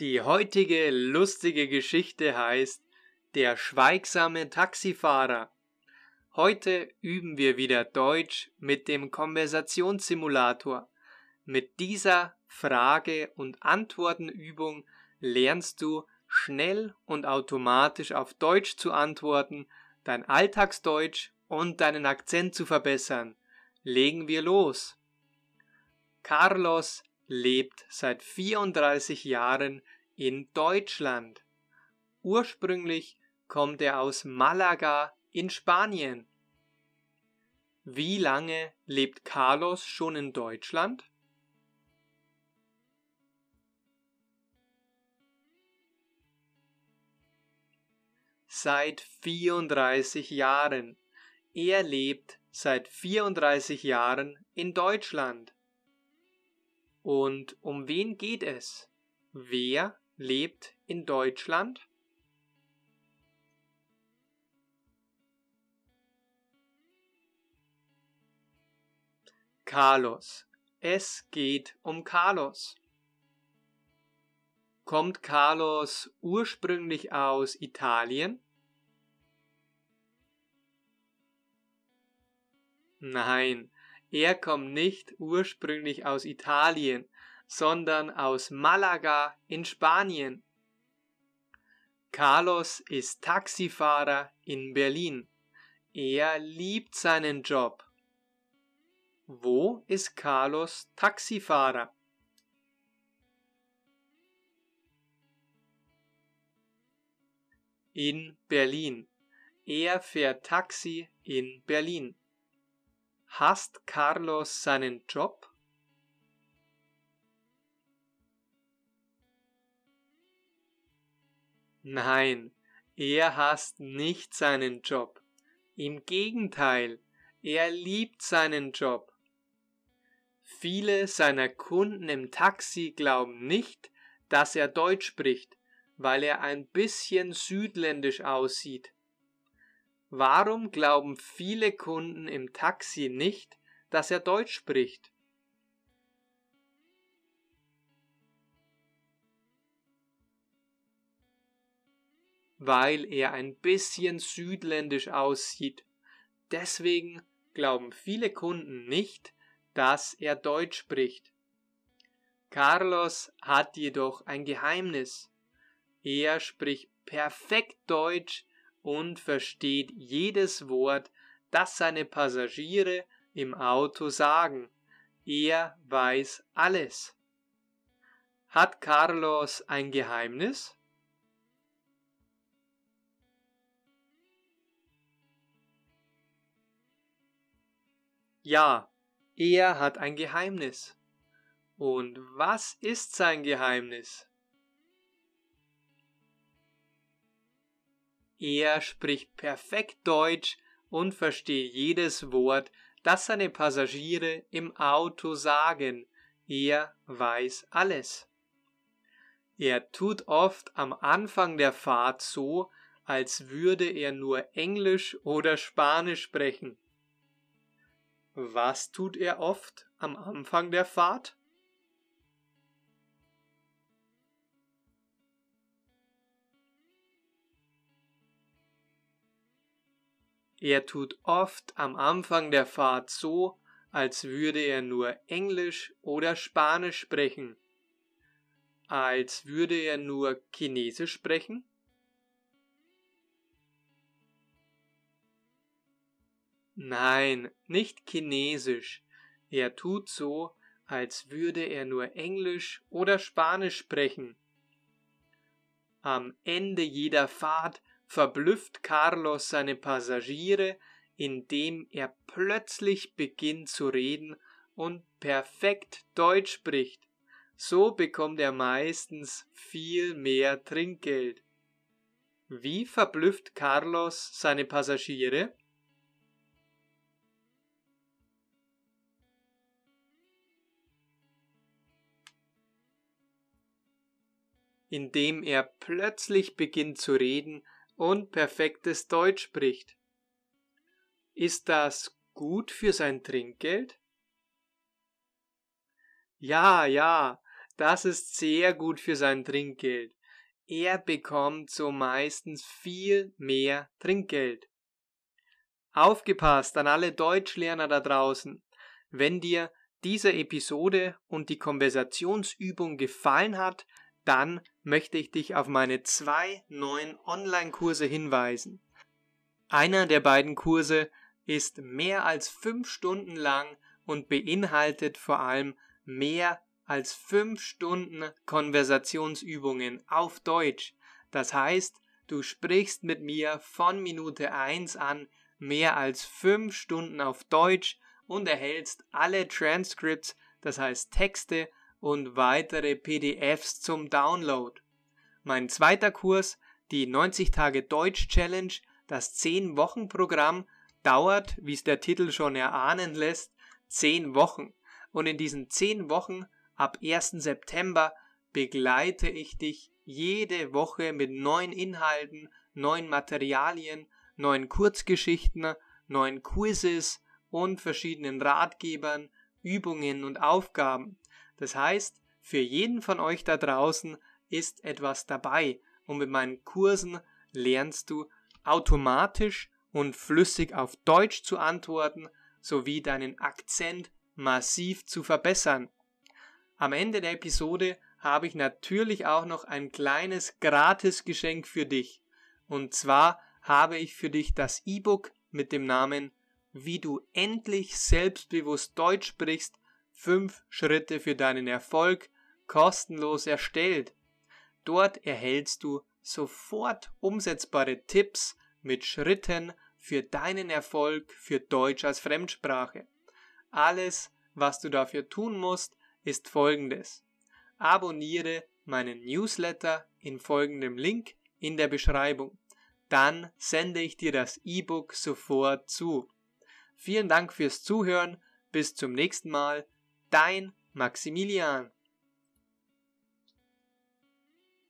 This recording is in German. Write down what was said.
Die heutige lustige Geschichte heißt Der schweigsame Taxifahrer. Heute üben wir wieder Deutsch mit dem Konversationssimulator. Mit dieser Frage- und Antwortenübung lernst du schnell und automatisch auf Deutsch zu antworten, dein Alltagsdeutsch und deinen Akzent zu verbessern. Legen wir los. Carlos lebt seit 34 Jahren in Deutschland. Ursprünglich kommt er aus Malaga in Spanien. Wie lange lebt Carlos schon in Deutschland? Seit 34 Jahren. Er lebt seit 34 Jahren in Deutschland. Und um wen geht es? Wer lebt in Deutschland? Carlos. Es geht um Carlos. Kommt Carlos ursprünglich aus Italien? Nein, er kommt nicht ursprünglich aus Italien, sondern aus Malaga in Spanien. Carlos ist Taxifahrer in Berlin. Er liebt seinen Job. Wo ist Carlos Taxifahrer? In Berlin. Er fährt Taxi in Berlin. Hasst Carlos seinen Job? Nein, er hasst nicht seinen Job. Im Gegenteil, er liebt seinen Job. Viele seiner Kunden im Taxi glauben nicht, dass er Deutsch spricht, weil er ein bisschen südländisch aussieht. Warum glauben viele Kunden im Taxi nicht, dass er Deutsch spricht? Weil er ein bisschen südländisch aussieht. Deswegen glauben viele Kunden nicht, dass er Deutsch spricht. Carlos hat jedoch ein Geheimnis. Er spricht perfekt Deutsch und versteht jedes Wort, das seine Passagiere im Auto sagen. Er weiß alles. Hat Carlos ein Geheimnis? Ja, er hat ein Geheimnis. Und was ist sein Geheimnis? Er spricht perfekt Deutsch und versteht jedes Wort, das seine Passagiere im Auto sagen. Er weiß alles. Er tut oft am Anfang der Fahrt so, als würde er nur Englisch oder Spanisch sprechen. Was tut er oft am Anfang der Fahrt? Er tut oft am Anfang der Fahrt so, als würde er nur Englisch oder Spanisch sprechen. Als würde er nur Chinesisch sprechen? Nein, nicht Chinesisch. Er tut so, als würde er nur Englisch oder Spanisch sprechen. Am Ende jeder Fahrt verblüfft Carlos seine Passagiere, indem er plötzlich beginnt zu reden und perfekt Deutsch spricht. So bekommt er meistens viel mehr Trinkgeld. Wie verblüfft Carlos seine Passagiere? Indem er plötzlich beginnt zu reden und perfektes Deutsch spricht. Ist das gut für sein Trinkgeld? Ja, ja, Das ist sehr gut für sein Trinkgeld. Er bekommt so meistens viel mehr Trinkgeld. Aufgepasst an alle Deutschlerner da draußen. Wenn dir diese Episode und die Konversationsübung gefallen hat, dann möchte ich dich auf meine zwei neuen Online-Kurse hinweisen. Einer der beiden Kurse ist mehr als fünf Stunden lang und beinhaltet vor allem mehr als fünf Stunden Konversationsübungen auf Deutsch. Das heißt, du sprichst mit mir von Minute 1 an mehr als fünf Stunden auf Deutsch und erhältst alle Transcripts, das heißt Texte und weitere PDFs zum Download. Mein zweiter Kurs, die 90 Tage Deutsch Challenge, das 10 Wochen Programm, dauert, wie es der Titel schon erahnen lässt, 10 Wochen. Und in diesen 10 Wochen ab 1. September begleite ich dich jede Woche mit neuen Inhalten, neuen Materialien, neuen Kurzgeschichten, neuen Quizzes und verschiedenen Ratgebern, Übungen und Aufgaben. Das heißt, für jeden von euch da draußen ist etwas dabei und mit meinen Kursen lernst du automatisch und flüssig auf Deutsch zu antworten sowie deinen Akzent massiv zu verbessern. Am Ende der Episode habe ich natürlich auch noch ein kleines Gratisgeschenk für dich. Und zwar habe ich für dich das E-Book mit dem Namen Wie du endlich selbstbewusst Deutsch sprichst fünf Schritte für deinen Erfolg kostenlos erstellt. Dort erhältst du sofort umsetzbare Tipps mit Schritten für deinen Erfolg für Deutsch als Fremdsprache. Alles, was du dafür tun musst, ist folgendes. Abonniere meinen Newsletter in folgendem Link in der Beschreibung. Dann sende ich dir das E-Book sofort zu. Vielen Dank fürs Zuhören. Bis zum nächsten Mal. Dein Maximilian.